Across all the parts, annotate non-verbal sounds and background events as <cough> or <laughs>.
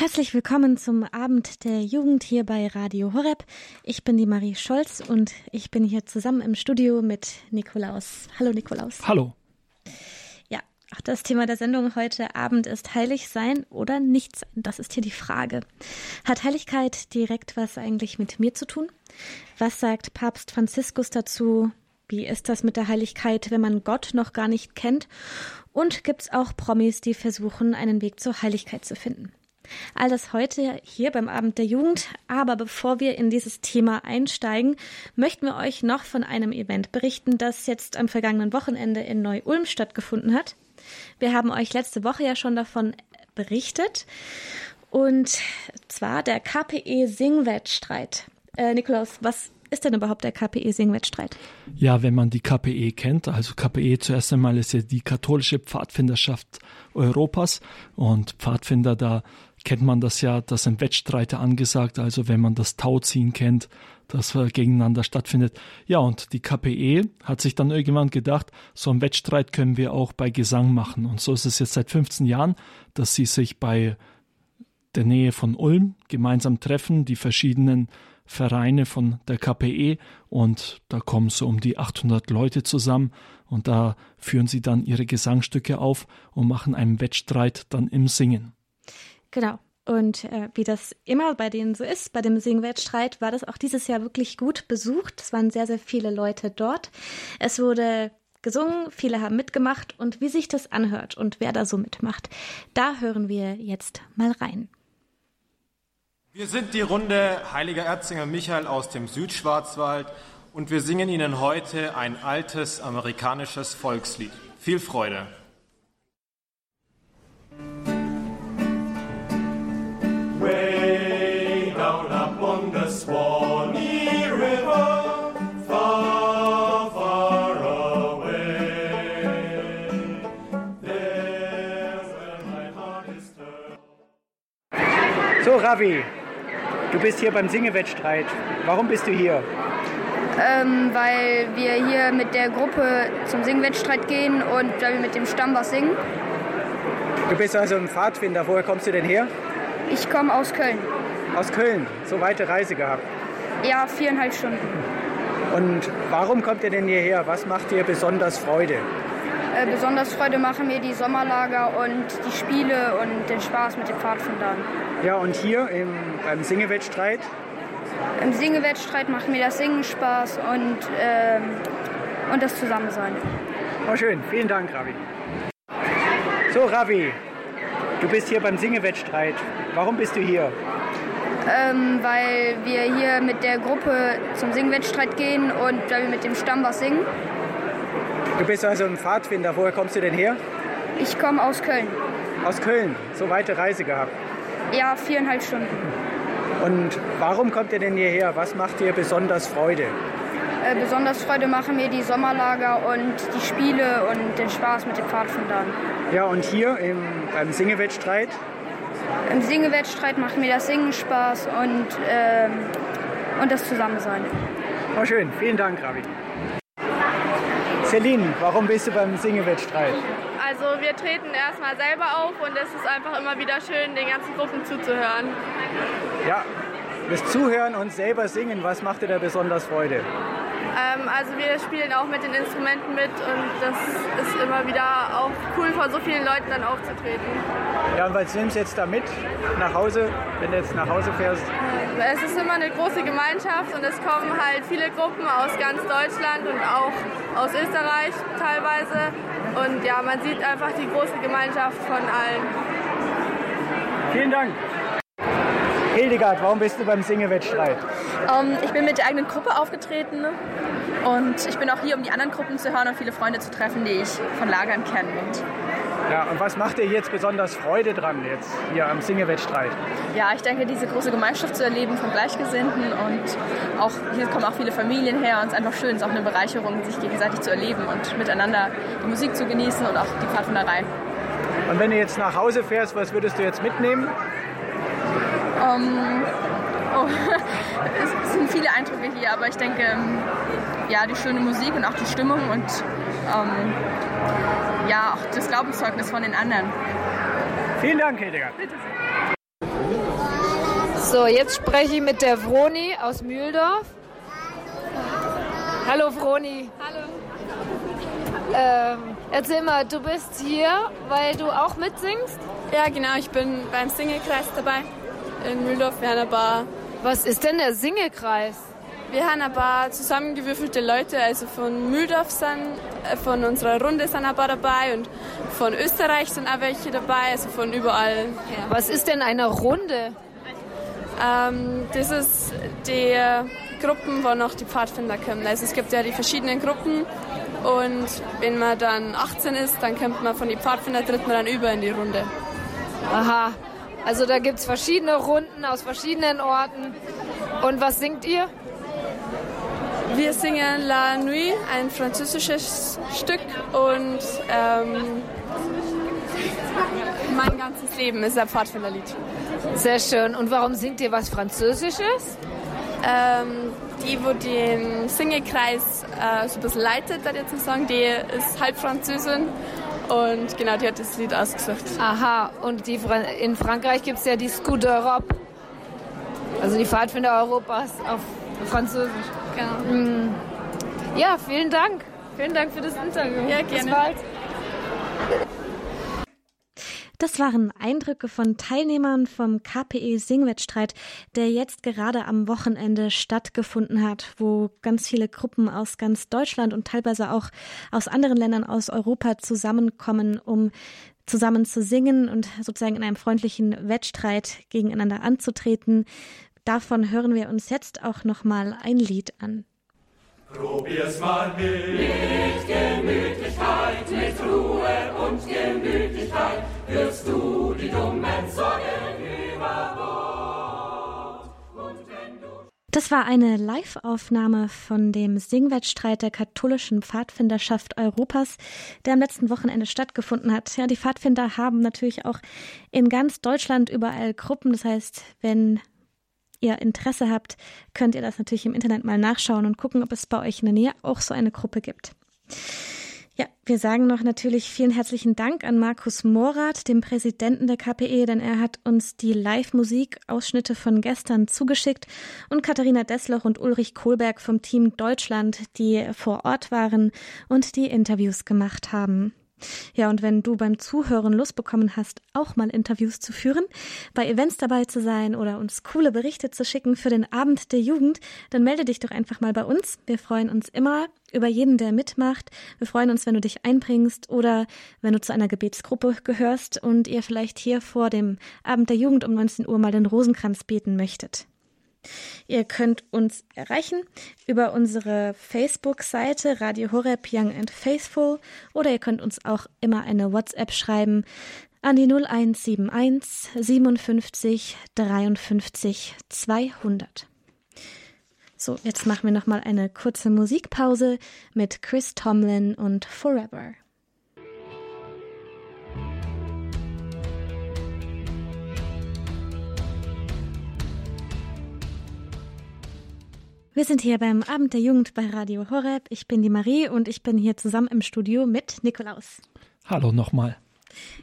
Herzlich willkommen zum Abend der Jugend hier bei Radio Horeb. Ich bin die Marie Scholz und ich bin hier zusammen im Studio mit Nikolaus. Hallo Nikolaus. Hallo. Ja, auch das Thema der Sendung heute Abend ist heilig sein oder nicht sein. Das ist hier die Frage. Hat Heiligkeit direkt was eigentlich mit mir zu tun? Was sagt Papst Franziskus dazu? Wie ist das mit der Heiligkeit, wenn man Gott noch gar nicht kennt? Und gibt es auch Promis, die versuchen, einen Weg zur Heiligkeit zu finden? All das heute hier beim Abend der Jugend. Aber bevor wir in dieses Thema einsteigen, möchten wir euch noch von einem Event berichten, das jetzt am vergangenen Wochenende in Neu-Ulm stattgefunden hat. Wir haben euch letzte Woche ja schon davon berichtet. Und zwar der KPE-Singwettstreit. Äh, Nikolaus, was ist denn überhaupt der KPE-Singwettstreit? Ja, wenn man die KPE kennt, also KPE zuerst einmal ist ja die katholische Pfadfinderschaft Europas und Pfadfinder, da kennt man das ja, das sind Wettstreite angesagt, also wenn man das Tauziehen kennt, das gegeneinander stattfindet. Ja, und die KPE hat sich dann irgendwann gedacht, so einen Wettstreit können wir auch bei Gesang machen. Und so ist es jetzt seit 15 Jahren, dass sie sich bei der Nähe von Ulm gemeinsam treffen, die verschiedenen Vereine von der KPE und da kommen so um die 800 Leute zusammen und da führen sie dann ihre Gesangstücke auf und machen einen Wettstreit dann im Singen. Genau. Und äh, wie das immer bei denen so ist, bei dem Singwettstreit, war das auch dieses Jahr wirklich gut besucht. Es waren sehr, sehr viele Leute dort. Es wurde gesungen, viele haben mitgemacht und wie sich das anhört und wer da so mitmacht, da hören wir jetzt mal rein. Wir sind die Runde Heiliger Erzinger Michael aus dem Südschwarzwald und wir singen Ihnen heute ein altes amerikanisches Volkslied. Viel Freude! Way down up on the Swanee River, far, far away, there where my heart is turned. So, Ravi, du bist hier beim Singewettstreit. Warum bist du hier? ähm, weil wir hier mit der Gruppe zum Singwettstreit gehen und weil wir mit dem Stamm was singen. Du bist also ein Pfadfinder. Woher kommst du denn her? Ich komme aus Köln. Aus Köln. So weite Reise gehabt. Ja, viereinhalb Stunden. Und warum kommt ihr denn hierher? Was macht dir besonders Freude? Äh, besonders Freude machen mir die Sommerlager und die Spiele und den Spaß mit den Pfadfindern. Ja, und hier im, beim Singewettstreit? Im Singewettstreit macht mir das Singen Spaß und, ähm, und das Zusammensein. Oh, schön. Vielen Dank, Ravi. So, Ravi, du bist hier beim Singewettstreit. Warum bist du hier? Ähm, weil wir hier mit der Gruppe zum Singwettstreit gehen und weil wir mit dem Stamm was singen. Du bist also ein Pfadfinder. Woher kommst du denn her? Ich komme aus Köln. Aus Köln. So weite Reise gehabt. Ja, viereinhalb Stunden. Und warum kommt ihr denn hierher? Was macht dir besonders Freude? Äh, besonders Freude machen mir die Sommerlager und die Spiele und den Spaß mit den Pfadfindern. Ja, und hier im, beim Singewettstreit? Im Singewettstreit macht mir das Singen Spaß und, ähm, und das Zusammensein. Oh, schön. Vielen Dank, Ravi. Celine, warum bist du beim Singewettstreit? Also wir treten erstmal selber auf und es ist einfach immer wieder schön, den ganzen Gruppen zuzuhören. Ja, das Zuhören und selber singen, was macht dir da besonders Freude? Ähm, also wir spielen auch mit den Instrumenten mit und das ist immer wieder auch cool, vor so vielen Leuten dann aufzutreten. Ja, und was nimmst du jetzt da mit nach Hause, wenn du jetzt nach Hause fährst? Ähm, Es ist immer eine große Gemeinschaft und es kommen halt viele Gruppen aus ganz Deutschland und auch aus Österreich teilweise. Und ja, man sieht einfach die große Gemeinschaft von allen. Vielen Dank. Hildegard, warum bist du beim Singewettstreit? Ähm, ich bin mit der eigenen Gruppe aufgetreten und ich bin auch hier, um die anderen Gruppen zu hören und viele Freunde zu treffen, die ich von Lagern kenne. Und Ja, und was macht dir jetzt besonders Freude dran jetzt hier am Singewettstreit? ja, ich denke, diese große Gemeinschaft zu erleben von Gleichgesinnten und auch hier kommen auch viele Familien her und es ist einfach schön, es ist auch eine Bereicherung, sich gegenseitig zu erleben und miteinander die Musik zu genießen und auch die Pfadfinderei. Und wenn du jetzt nach Hause fährst, was würdest du jetzt mitnehmen? Ähm, <laughs> oh, <laughs> es sind viele Eindrücke hier, aber ich denke, ähm, ja, die schöne Musik und auch die Stimmung und ähm, ja, auch das Glaubenszeugnis von den anderen. Vielen Dank, Hildegard. So, jetzt spreche ich mit der Vroni aus Mühldorf. Hallo Vroni. Hallo. Ähm, erzähl mal, du bist hier, weil du auch mitsingst? Ja, genau, ich bin beim Singekreis dabei in Mühldorf. Wir haben ein paar. Was ist denn der Singekreis? Wir haben ein paar zusammengewürfelte Leute, also von Mühldorf sind, äh, von unserer Runde sind ein paar dabei und von Österreich sind auch welche dabei, also von überall. Was ist denn eine Runde? Ähm, das ist die Gruppen, wo noch die Pfadfinder kommen. Also es gibt ja die verschiedenen Gruppen und wenn man dann 18 ist, dann kommt man von den Pfadfinder, tritt man dann über in die Runde. Aha, also da gibt es verschiedene Runden aus verschiedenen Orten. Und was singt ihr? Wir singen La Nuit, ein französisches Stück und ähm, mein ganzes Leben ist ein Pfadfinderlied. Sehr schön. Und warum singt ihr was Französisches? Ähm, die, wo den Singekreis äh, so ein bisschen leitet, würde ich jetzt sagen, die ist halb Französin und genau, die hat das Lied ausgesucht. Aha, und die, in Frankreich gibt es ja die Scout d'Europe. Also die Pfadfinder Europas auf Französisch. Genau. Mm. Ja, vielen Dank. Vielen Dank für das Interview. Ja, Bis gerne. bald. Das waren Eindrücke von Teilnehmern vom KPE Singwettstreit, der jetzt gerade am Wochenende stattgefunden hat, wo ganz viele Gruppen aus ganz Deutschland und teilweise auch aus anderen Ländern aus Europa zusammenkommen, um zusammen zu singen und sozusagen in einem freundlichen Wettstreit gegeneinander anzutreten. Davon hören wir uns jetzt auch noch mal ein Lied an. Probier's mal mit. Mit Gemütlichkeit, mit Ruhe und Gemütlichkeit wirst du die dummen Sorgen über Bord. Das war eine Live-Aufnahme von dem Singwettstreit der katholischen Pfadfinderschaft Europas, der am letzten Wochenende stattgefunden hat. Ja, die Pfadfinder haben natürlich auch in ganz Deutschland überall Gruppen. Das heißt, wenn ihr Interesse habt, könnt ihr das natürlich im Internet mal nachschauen und gucken, ob es bei euch in der Nähe auch so eine Gruppe gibt. Ja, wir sagen noch natürlich vielen herzlichen Dank an Markus Morath, dem Präsidenten der KPE, denn er hat uns die Live-Musik-Ausschnitte von gestern zugeschickt und Katharina Dessloch und Ulrich Kohlberg vom Team Deutschland, die vor Ort waren und die Interviews gemacht haben. Ja, und wenn du beim Zuhören Lust bekommen hast, auch mal Interviews zu führen, bei Events dabei zu sein oder uns coole Berichte zu schicken für den Abend der Jugend, dann melde dich doch einfach mal bei uns. Wir freuen uns immer über jeden, der mitmacht. Wir freuen uns, wenn du dich einbringst oder wenn du zu einer Gebetsgruppe gehörst und ihr vielleicht hier vor dem Abend der Jugend um 19 Uhr mal den Rosenkranz beten möchtet. Ihr könnt uns erreichen über unsere Facebook-Seite Radio Horeb Young and Faithful oder ihr könnt uns auch immer eine WhatsApp schreiben an die 0171 57 53 200. So, jetzt machen wir noch mal eine kurze Musikpause mit Chris Tomlin und Forever. Wir sind hier beim Abend der Jugend bei Radio Horeb. Ich bin die Marie und ich bin hier zusammen im Studio mit Nikolaus. Hallo nochmal.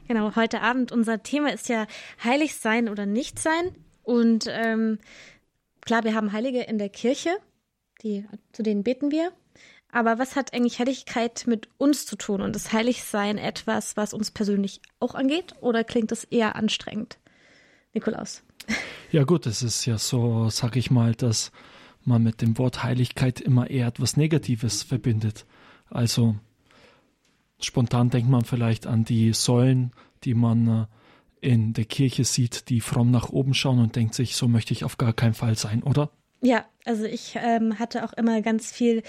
Genau, heute Abend unser Thema ist ja heilig sein oder nicht sein. Und ähm, klar, wir haben Heilige in der Kirche, die, zu denen beten wir. Aber was hat eigentlich Heiligkeit mit uns zu tun? Und ist Heiligsein etwas, was uns persönlich auch angeht? Oder klingt es eher anstrengend? Nikolaus. Ja gut, es ist ja so, sag ich mal, dass man mit dem Wort Heiligkeit immer eher etwas Negatives verbindet. Also spontan denkt man vielleicht an die Säulen, die man äh, in der Kirche sieht, die fromm nach oben schauen und denkt sich, so möchte ich auf gar keinen Fall sein, oder? Ja, also ich ähm, hatte auch immer ganz viel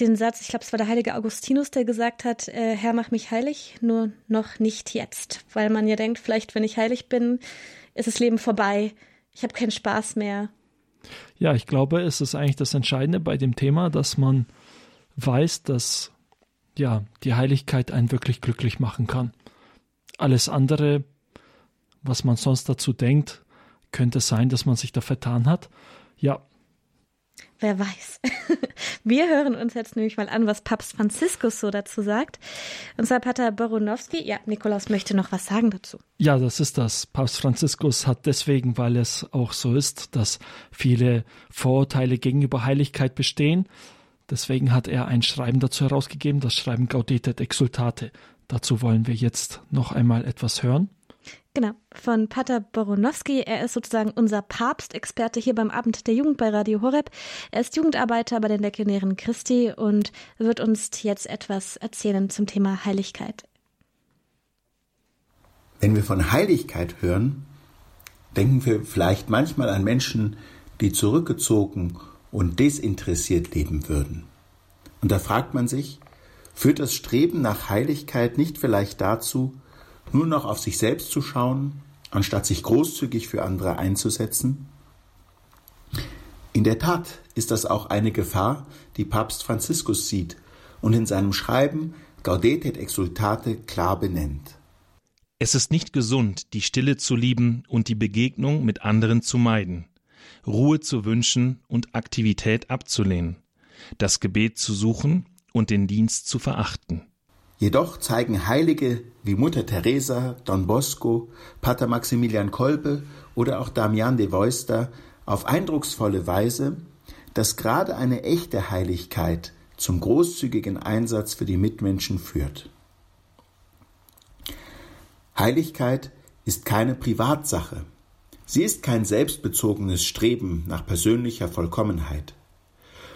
den Satz, ich glaube, es war der heilige Augustinus, der gesagt hat, äh, Herr, mach mich heilig, nur noch nicht jetzt. Weil man ja denkt, vielleicht, wenn ich heilig bin, ist das Leben vorbei. Ich habe keinen Spaß mehr. Ja, ich glaube, es ist eigentlich das Entscheidende bei dem Thema, dass man weiß, dass ja, die Heiligkeit einen wirklich glücklich machen kann. Alles andere, was man sonst dazu denkt, könnte sein, dass man sich da vertan hat. Ja, wer weiß. <laughs> Wir hören uns jetzt nämlich mal an, was Papst Franziskus so dazu sagt. Und zwar Pater Boronowski. Ja, Nikolaus möchte noch was sagen dazu. Ja, das ist das. Papst Franziskus hat deswegen, weil es auch so ist, dass viele Vorurteile gegenüber Heiligkeit bestehen. Deswegen hat er ein Schreiben dazu herausgegeben, das Schreiben Gaudete et Exultate. Dazu wollen wir jetzt noch einmal etwas hören. Genau, von Pater Boronowski. Er ist sozusagen unser Papstexperte hier beim Abend der Jugend bei Radio Horeb. Er ist Jugendarbeiter bei den Legionären Christi und wird uns jetzt etwas erzählen zum Thema Heiligkeit. Wenn wir von Heiligkeit hören, denken wir vielleicht manchmal an Menschen, die zurückgezogen und desinteressiert leben würden. Und da fragt man sich, führt das Streben nach Heiligkeit nicht vielleicht dazu, nur noch auf sich selbst zu schauen, anstatt sich großzügig für andere einzusetzen? In der Tat ist das auch eine Gefahr, die Papst Franziskus sieht und in seinem Schreiben Gaudete et Exultate klar benennt. Es ist nicht gesund, die Stille zu lieben und die Begegnung mit anderen zu meiden, Ruhe zu wünschen und Aktivität abzulehnen, das Gebet zu suchen und den Dienst zu verachten. Jedoch zeigen Heilige wie Mutter Teresa, Don Bosco, Pater Maximilian Kolbe oder auch Damian de Voista auf eindrucksvolle Weise, dass gerade eine echte Heiligkeit zum großzügigen Einsatz für die Mitmenschen führt. Heiligkeit ist keine Privatsache. Sie ist kein selbstbezogenes Streben nach persönlicher Vollkommenheit.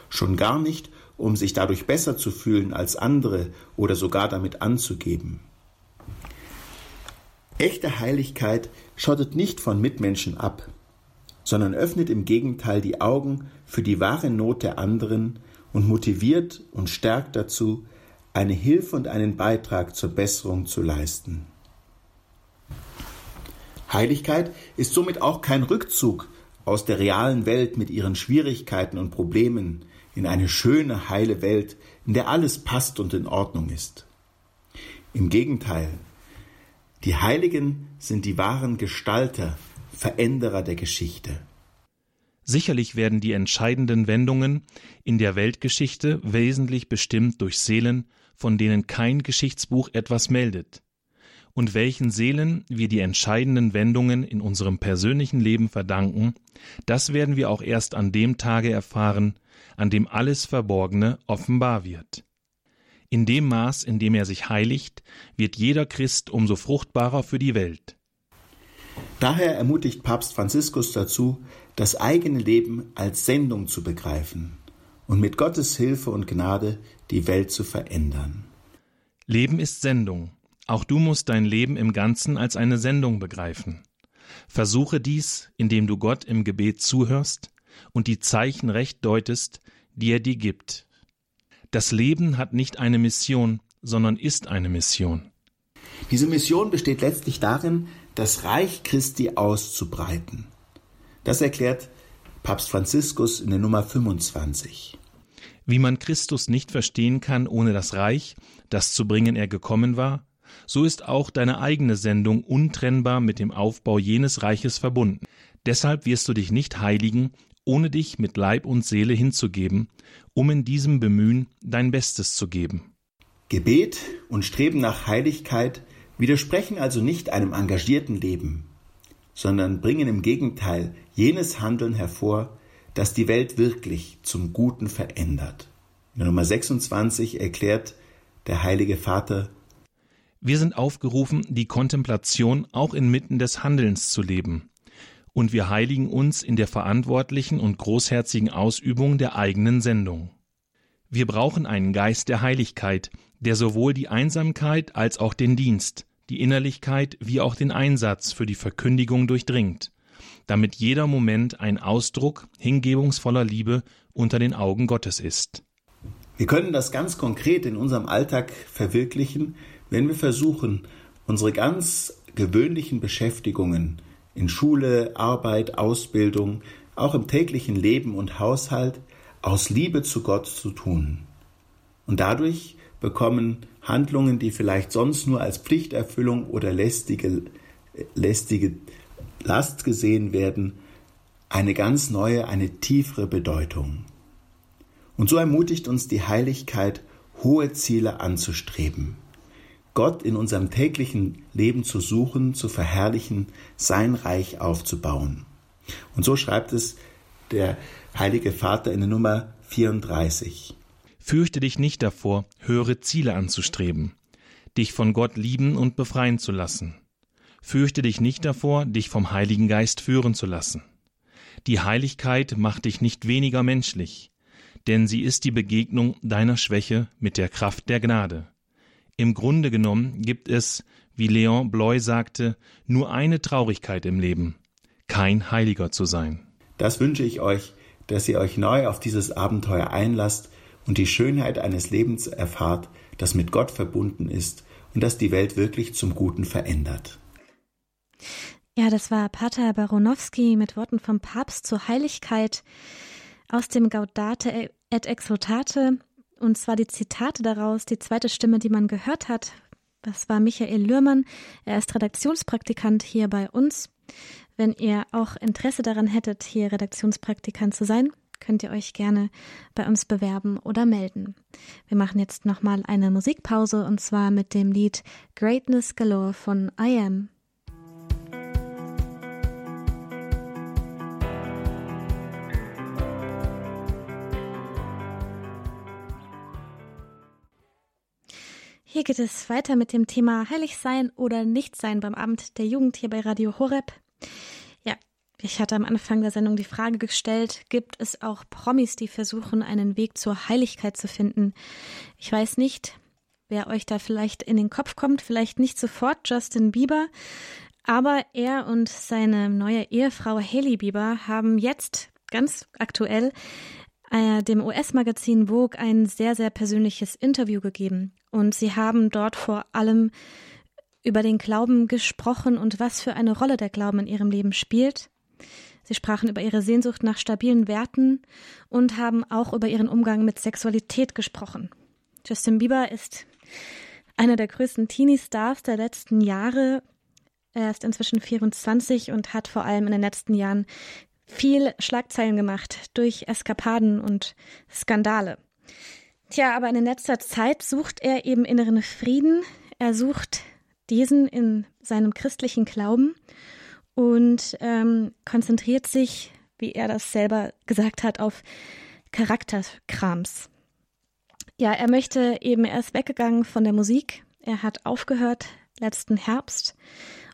Schon gar nicht um sich dadurch besser zu fühlen als andere oder sogar damit anzugeben. Echte Heiligkeit schottet nicht von Mitmenschen ab, sondern öffnet im Gegenteil die Augen für die wahre Not der anderen und motiviert und stärkt dazu, eine Hilfe und einen Beitrag zur Besserung zu leisten. Heiligkeit ist somit auch kein Rückzug aus der realen Welt mit ihren Schwierigkeiten und Problemen, in eine schöne, heile Welt, in der alles passt und in Ordnung ist. Im Gegenteil, die Heiligen sind die wahren Gestalter, Veränderer der Geschichte. Sicherlich werden die entscheidenden Wendungen in der Weltgeschichte wesentlich bestimmt durch Seelen, von denen kein Geschichtsbuch etwas meldet. Und welchen Seelen wir die entscheidenden Wendungen in unserem persönlichen Leben verdanken, das werden wir auch erst an dem Tage erfahren, an dem alles Verborgene offenbar wird. In dem Maß, in dem er sich heiligt, wird jeder Christ umso fruchtbarer für die Welt. Daher ermutigt Papst Franziskus dazu, das eigene Leben als Sendung zu begreifen und mit Gottes Hilfe und Gnade die Welt zu verändern. Leben ist Sendung. Auch du musst dein Leben im Ganzen als eine Sendung begreifen. Versuche dies, indem du Gott im Gebet zuhörst und die Zeichen recht deutest, die er dir gibt. Das Leben hat nicht eine Mission, sondern ist eine Mission. Diese Mission besteht letztlich darin, das Reich Christi auszubreiten. Das erklärt Papst Franziskus in der Nummer 25. Wie man Christus nicht verstehen kann ohne das Reich, das zu bringen er gekommen war, so ist auch deine eigene Sendung untrennbar mit dem Aufbau jenes Reiches verbunden. Deshalb wirst du dich nicht heiligen, ohne dich mit Leib und Seele hinzugeben, um in diesem Bemühen dein Bestes zu geben. Gebet und Streben nach Heiligkeit widersprechen also nicht einem engagierten Leben, sondern bringen im Gegenteil jenes Handeln hervor, das die Welt wirklich zum Guten verändert. In der Nummer 26 erklärt der Heilige Vater, wir sind aufgerufen, die Kontemplation auch inmitten des Handelns zu leben und wir heiligen uns in der verantwortlichen und großherzigen Ausübung der eigenen Sendung. Wir brauchen einen Geist der Heiligkeit, der sowohl die Einsamkeit als auch den Dienst, die Innerlichkeit wie auch den Einsatz für die Verkündigung durchdringt, damit jeder Moment ein Ausdruck hingebungsvoller Liebe unter den Augen Gottes ist. Wir können das ganz konkret in unserem Alltag verwirklichen, wenn wir versuchen, unsere ganz gewöhnlichen Beschäftigungen in Schule, Arbeit, Ausbildung, auch im täglichen Leben und Haushalt aus Liebe zu Gott zu tun. Und dadurch bekommen Handlungen, die vielleicht sonst nur als Pflichterfüllung oder lästige, lästige Last gesehen werden, eine ganz neue, eine tiefere Bedeutung. Und so ermutigt uns die Heiligkeit, hohe Ziele anzustreben. Gott in unserem täglichen Leben zu suchen, zu verherrlichen, sein Reich aufzubauen. Und so schreibt es der Heilige Vater in der Nummer 34. Fürchte dich nicht davor, höhere Ziele anzustreben, dich von Gott lieben und befreien zu lassen. Fürchte dich nicht davor, dich vom Heiligen Geist führen zu lassen. Die Heiligkeit macht dich nicht weniger menschlich, denn sie ist die Begegnung deiner Schwäche mit der Kraft der Gnade. Im Grunde genommen gibt es, wie Leon Bloy sagte, nur eine Traurigkeit im Leben, kein Heiliger zu sein. Das wünsche ich euch, dass ihr euch neu auf dieses Abenteuer einlasst und die Schönheit eines Lebens erfahrt, das mit Gott verbunden ist und das die Welt wirklich zum Guten verändert. Ja, das war Pater Baronowski mit Worten vom Papst zur Heiligkeit aus dem Gaudate et Exultate. Und zwar die Zitate daraus, die zweite Stimme, die man gehört hat. Das war Michael Lührmann. Er ist Redaktionspraktikant hier bei uns. Wenn ihr auch Interesse daran hättet, hier Redaktionspraktikant zu sein, könnt ihr euch gerne bei uns bewerben oder melden. Wir machen jetzt nochmal eine Musikpause und zwar mit dem Lied Greatness Galore von I Am. Hier geht es weiter mit dem Thema Heilig sein oder nicht sein beim Abend der Jugend hier bei Radio Horeb. Ja, ich hatte am Anfang der Sendung die Frage gestellt, gibt es auch Promis, die versuchen, einen Weg zur Heiligkeit zu finden? Ich weiß nicht, wer euch da vielleicht in den Kopf kommt, vielleicht nicht sofort Justin Bieber, aber er und seine neue Ehefrau Haley Bieber haben jetzt ganz aktuell äh, dem US-Magazin Vogue ein sehr, sehr persönliches Interview gegeben. Und sie haben dort vor allem über den Glauben gesprochen und was für eine Rolle der Glauben in ihrem Leben spielt. Sie sprachen über ihre Sehnsucht nach stabilen Werten und haben auch über ihren Umgang mit Sexualität gesprochen. Justin Bieber ist einer der größten Teenie-Stars der letzten Jahre. Er ist inzwischen 24 und hat vor allem in den letzten Jahren viel Schlagzeilen gemacht durch Eskapaden und Skandale. Tja, aber in letzter Zeit sucht er eben inneren Frieden. Er sucht diesen in seinem christlichen Glauben und ähm, konzentriert sich, wie er das selber gesagt hat, auf Charakterkrams. Ja, er möchte eben, er ist weggegangen von der Musik. Er hat aufgehört letzten Herbst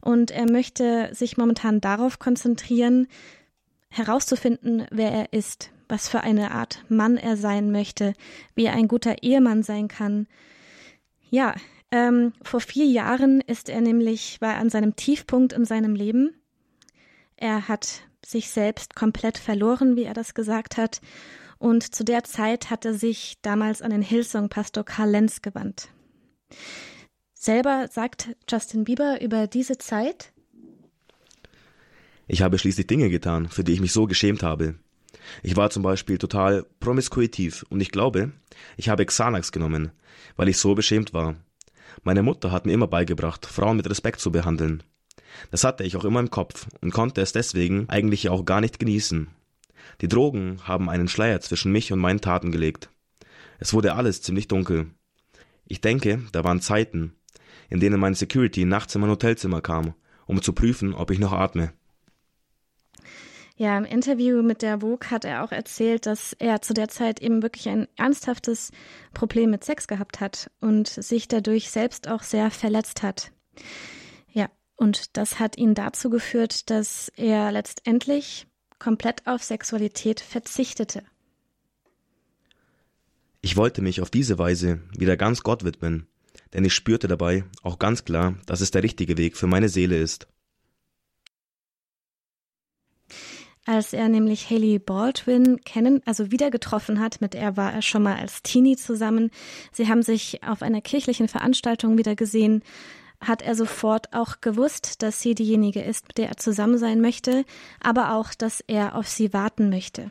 und er möchte sich momentan darauf konzentrieren, herauszufinden, wer er ist, was für eine Art Mann er sein möchte, wie er ein guter Ehemann sein kann. Ja, ähm, vor vier Jahren ist er nämlich, war an seinem Tiefpunkt in seinem Leben. Er hat sich selbst komplett verloren, wie er das gesagt hat. Und zu der Zeit hat er sich damals an den Hillsong-Pastor Karl Lenz gewandt. Selber sagt Justin Bieber über diese Zeit, ich habe schließlich Dinge getan, für die ich mich so geschämt habe. Ich war zum Beispiel total promiskuitiv und ich glaube, ich habe Xanax genommen, weil ich so beschämt war. Meine Mutter hat mir immer beigebracht, Frauen mit Respekt zu behandeln. Das hatte ich auch immer im Kopf und konnte es deswegen eigentlich auch gar nicht genießen. Die Drogen haben einen Schleier zwischen mich und meinen Taten gelegt. Es wurde alles ziemlich dunkel. Ich denke, da waren Zeiten, in denen mein Security nachts in mein Hotelzimmer kam, um zu prüfen, ob ich noch atme. Ja, im Interview mit der Vogue hat er auch erzählt, dass er zu der Zeit eben wirklich ein ernsthaftes Problem mit Sex gehabt hat und sich dadurch selbst auch sehr verletzt hat. Ja, und das hat ihn dazu geführt, dass er letztendlich komplett auf Sexualität verzichtete. Ich wollte mich auf diese Weise wieder ganz Gott widmen, denn ich spürte dabei auch ganz klar, dass es der richtige Weg für meine Seele ist. Als er nämlich Haley Baldwin kennen, also wieder getroffen hat, mit der war er schon mal als Teenie zusammen. Sie haben sich auf einer kirchlichen Veranstaltung wieder gesehen, hat er sofort auch gewusst, dass sie diejenige ist, mit der er zusammen sein möchte, aber auch, dass er auf sie warten möchte.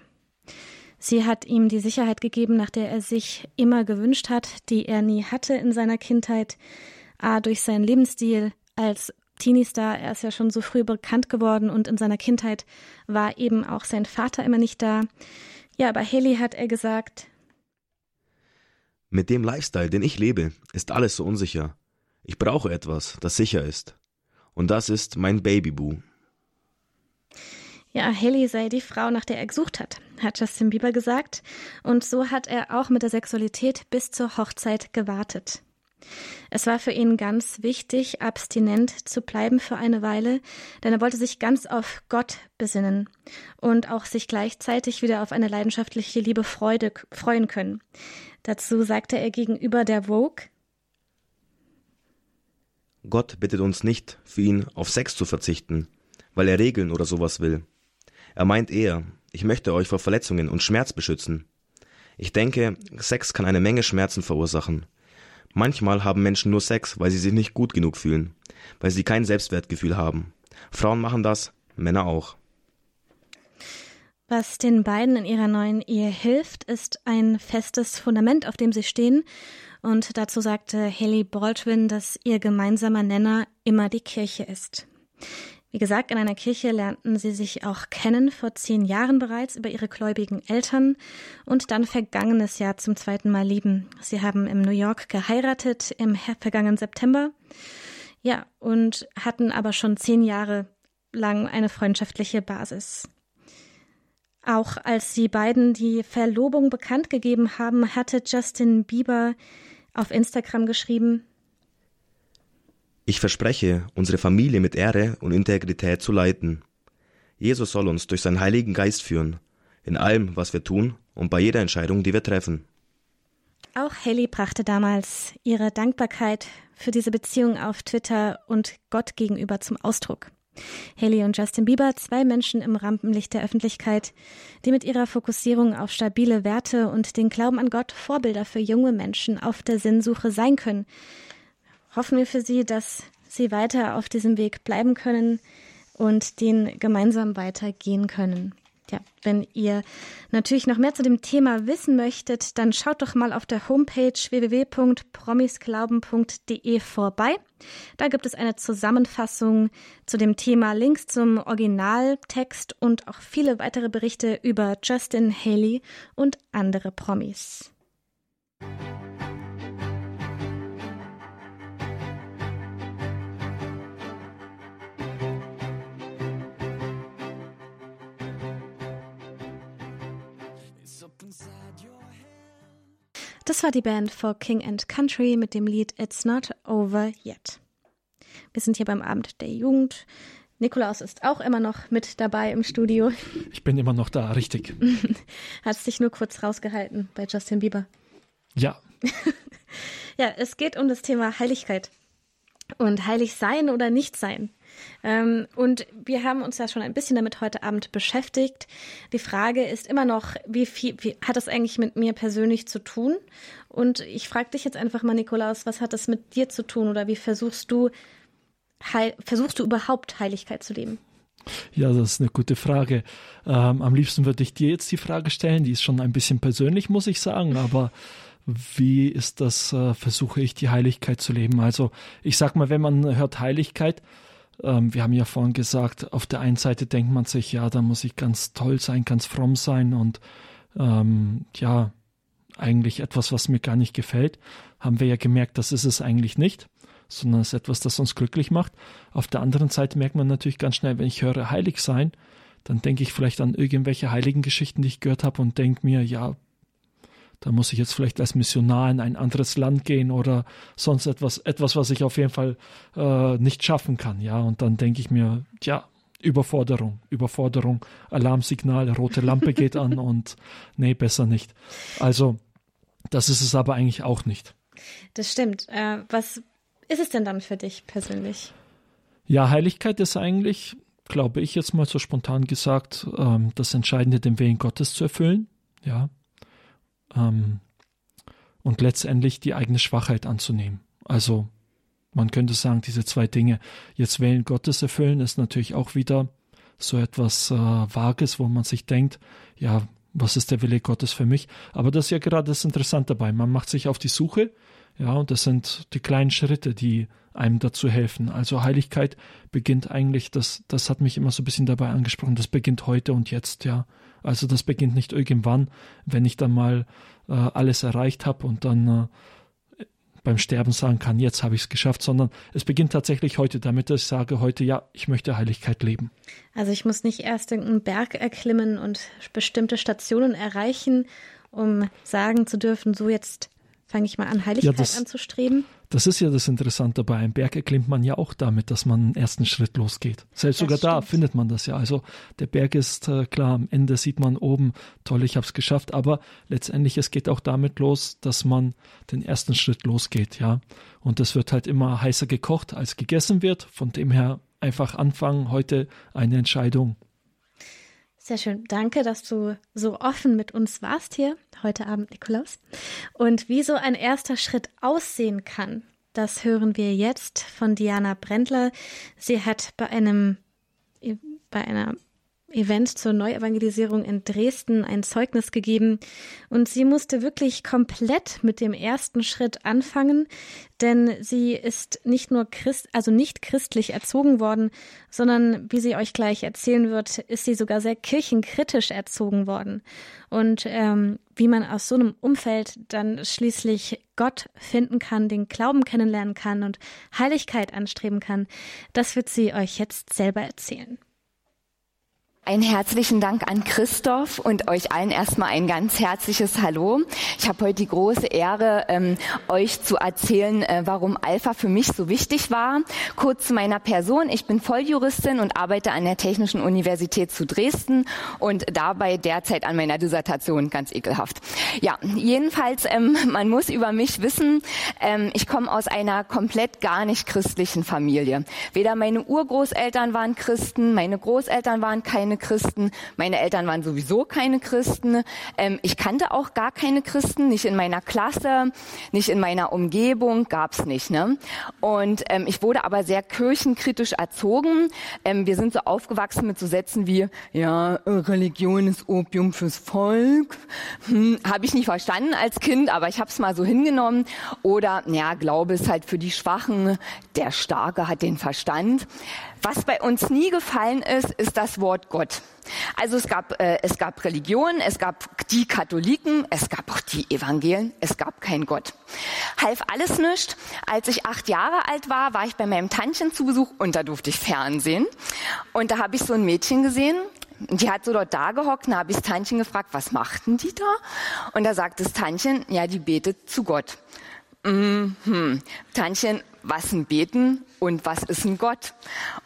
Sie hat ihm die Sicherheit gegeben, nach der er sich immer gewünscht hat, die er nie hatte in seiner Kindheit, a durch seinen Lebensstil als Teenie-Star, er ist ja schon so früh bekannt geworden und in seiner Kindheit war eben auch sein Vater immer nicht da. Ja, aber Haley hat er gesagt, Mit dem Lifestyle, den ich lebe, ist alles so unsicher. Ich brauche etwas, das sicher ist. Und das ist mein Babyboo. Ja, Haley sei die Frau, nach der er gesucht hat, hat Justin Bieber gesagt. Und so hat er auch mit der Sexualität bis zur Hochzeit gewartet. Es war für ihn ganz wichtig, abstinent zu bleiben für eine Weile, denn er wollte sich ganz auf Gott besinnen und auch sich gleichzeitig wieder auf eine leidenschaftliche Liebe Freude, freuen können. Dazu sagte er gegenüber der Vogue, Gott bittet uns nicht, für ihn auf Sex zu verzichten, weil er Regeln oder sowas will. Er meint eher, ich möchte euch vor Verletzungen und Schmerz beschützen. Ich denke, Sex kann eine Menge Schmerzen verursachen. Manchmal haben Menschen nur Sex, weil sie sich nicht gut genug fühlen, weil sie kein Selbstwertgefühl haben. Frauen machen das, Männer auch. Was den beiden in ihrer neuen Ehe hilft, ist ein festes Fundament, auf dem sie stehen. Und dazu sagte Haley Baldwin, dass ihr gemeinsamer Nenner immer die Kirche ist. Wie gesagt, in einer Kirche lernten sie sich auch kennen, vor zehn Jahren bereits über ihre gläubigen Eltern und dann vergangenes Jahr zum zweiten Mal lieben. Sie haben im New York geheiratet im vergangenen September. Ja, und hatten aber schon zehn Jahre lang eine freundschaftliche Basis. Auch als sie beiden die Verlobung bekannt gegeben haben, hatte Justin Bieber auf Instagram geschrieben, ich verspreche, unsere Familie mit Ehre und Integrität zu leiten. Jesus soll uns durch seinen Heiligen Geist führen, in allem, was wir tun und bei jeder Entscheidung, die wir treffen. Auch Haley brachte damals ihre Dankbarkeit für diese Beziehung auf Twitter und Gott gegenüber zum Ausdruck. Haley und Justin Bieber, zwei Menschen im Rampenlicht der Öffentlichkeit, die mit ihrer Fokussierung auf stabile Werte und den Glauben an Gott Vorbilder für junge Menschen auf der Sinnsuche sein können, hoffen wir für Sie, dass Sie weiter auf diesem Weg bleiben können und den gemeinsam weitergehen können. Ja, wenn ihr natürlich noch mehr zu dem Thema wissen möchtet, dann schaut doch mal auf der Homepage www.promisglauben.de vorbei. Da gibt es eine Zusammenfassung zu dem Thema, Links zum Originaltext und auch viele weitere Berichte über Justin Haley und andere Promis. Das war die Band For King and Country mit dem Lied It's Not Over Yet. Wir sind hier beim Abend der Jugend. Nikolaus ist auch immer noch mit dabei im Studio. Ich bin immer noch da, richtig. <laughs> Hat sich nur kurz rausgehalten bei Justin Bieber. Ja. <laughs> ja, es geht um das Thema Heiligkeit. Und heilig sein oder nicht sein. Ähm, und wir haben uns ja schon ein bisschen damit heute Abend beschäftigt. Die Frage ist immer noch, wie viel wie, hat das eigentlich mit mir persönlich zu tun? Und ich frage dich jetzt einfach mal, Nikolaus, was hat das mit dir zu tun oder wie versuchst du, heil, versuchst du überhaupt Heiligkeit zu leben? Ja, das ist eine gute Frage. Ähm, am liebsten würde ich dir jetzt die Frage stellen. Die ist schon ein bisschen persönlich, muss ich sagen, aber wie ist das, äh, versuche ich die Heiligkeit zu leben? Also ich sag mal, wenn man hört Heiligkeit, ähm, wir haben ja vorhin gesagt, auf der einen Seite denkt man sich, ja, da muss ich ganz toll sein, ganz fromm sein und ähm, ja, eigentlich etwas, was mir gar nicht gefällt, haben wir ja gemerkt, das ist es eigentlich nicht, sondern es ist etwas, das uns glücklich macht. Auf der anderen Seite merkt man natürlich ganz schnell, wenn ich höre heilig sein, dann denke ich vielleicht an irgendwelche heiligen Geschichten, die ich gehört habe und denke mir, ja, da muss ich jetzt vielleicht als Missionar in ein anderes Land gehen oder sonst etwas, etwas, was ich auf jeden Fall äh, nicht schaffen kann, ja. Und dann denke ich mir, ja, Überforderung, Überforderung, Alarmsignal, rote Lampe geht an <laughs> und nee, besser nicht. Also, das ist es aber eigentlich auch nicht. Das stimmt. Äh, was ist es denn dann für dich persönlich? Ja, Heiligkeit ist eigentlich, glaube ich jetzt mal so spontan gesagt, ähm, das Entscheidende, den Willen Gottes zu erfüllen. Ja, ähm, und letztendlich die eigene Schwachheit anzunehmen. Also man könnte sagen, diese zwei Dinge, jetzt Willen Gottes erfüllen, ist natürlich auch wieder so etwas äh, Vages, wo man sich denkt, ja, was ist der Wille Gottes für mich? Aber das ist ja gerade das Interessante dabei. Man macht sich auf die Suche, ja, und das sind die kleinen Schritte, die einem dazu helfen. Also Heiligkeit beginnt eigentlich, das, das hat mich immer so ein bisschen dabei angesprochen, das beginnt heute und jetzt, ja. Also das beginnt nicht irgendwann, wenn ich dann mal äh, alles erreicht habe und dann äh, beim Sterben sagen kann, jetzt habe ich es geschafft, sondern es beginnt tatsächlich heute damit, ich sage heute, ja, ich möchte Heiligkeit leben. Also ich muss nicht erst irgendeinen Berg erklimmen und bestimmte Stationen erreichen, um sagen zu dürfen, so jetzt fange ich mal an, Heiligkeit ja, das, anzustreben. Das ist ja das Interessante. Bei einem Berg erklimmt man ja auch damit, dass man einen ersten Schritt losgeht. Selbst das sogar stimmt. da findet man das ja. Also der Berg ist äh, klar, am Ende sieht man oben, toll, ich habe es geschafft. Aber letztendlich, es geht auch damit los, dass man den ersten Schritt losgeht, ja. Und das wird halt immer heißer gekocht, als gegessen wird. Von dem her einfach anfangen, heute eine Entscheidung sehr schön. Danke, dass du so offen mit uns warst hier heute Abend, Nikolaus. Und wie so ein erster Schritt aussehen kann, das hören wir jetzt von Diana Brendler. Sie hat bei einem bei einer Event zur Neuevangelisierung in Dresden ein Zeugnis gegeben und sie musste wirklich komplett mit dem ersten Schritt anfangen, denn sie ist nicht nur Christ, also nicht christlich erzogen worden, sondern wie sie euch gleich erzählen wird, ist sie sogar sehr kirchenkritisch erzogen worden. Und ähm, wie man aus so einem Umfeld dann schließlich Gott finden kann, den Glauben kennenlernen kann und Heiligkeit anstreben kann, das wird sie euch jetzt selber erzählen. Einen herzlichen Dank an Christoph und euch allen erstmal ein ganz herzliches Hallo. Ich habe heute die große Ehre, ähm, euch zu erzählen, äh, warum Alpha für mich so wichtig war. Kurz zu meiner Person. Ich bin Volljuristin und arbeite an der Technischen Universität zu Dresden und dabei derzeit an meiner Dissertation. Ganz ekelhaft. Ja, jedenfalls, ähm, man muss über mich wissen, ähm, ich komme aus einer komplett gar nicht christlichen Familie. Weder meine Urgroßeltern waren Christen, meine Großeltern waren keine Christen. Meine Eltern waren sowieso keine Christen. Ähm, ich kannte auch gar keine Christen, nicht in meiner Klasse, nicht in meiner Umgebung, gab's nicht. Ne? Und ähm, ich wurde aber sehr kirchenkritisch erzogen. Ähm, wir sind so aufgewachsen mit so Sätzen wie, ja, Religion ist Opium fürs Volk. Hm, habe ich nicht verstanden als Kind, aber ich habe es mal so hingenommen. Oder, ja, Glaube ist halt für die Schwachen, der Starke hat den Verstand. Was bei uns nie gefallen ist, ist das Wort Gott. Also es gab, äh, es gab Religionen, es gab die Katholiken, es gab auch die Evangelien, es gab keinen Gott. Half alles nichts. Als ich acht Jahre alt war, war ich bei meinem Tantchen zu Besuch und da durfte ich Fernsehen. Und da habe ich so ein Mädchen gesehen, die hat so dort da gehockt, da habe ich das Tantchen gefragt, was machten die da? Und da sagt das Tantchen, ja, die betet zu Gott. Mhm. Tantchen, was ein Beten und was ist ein Gott?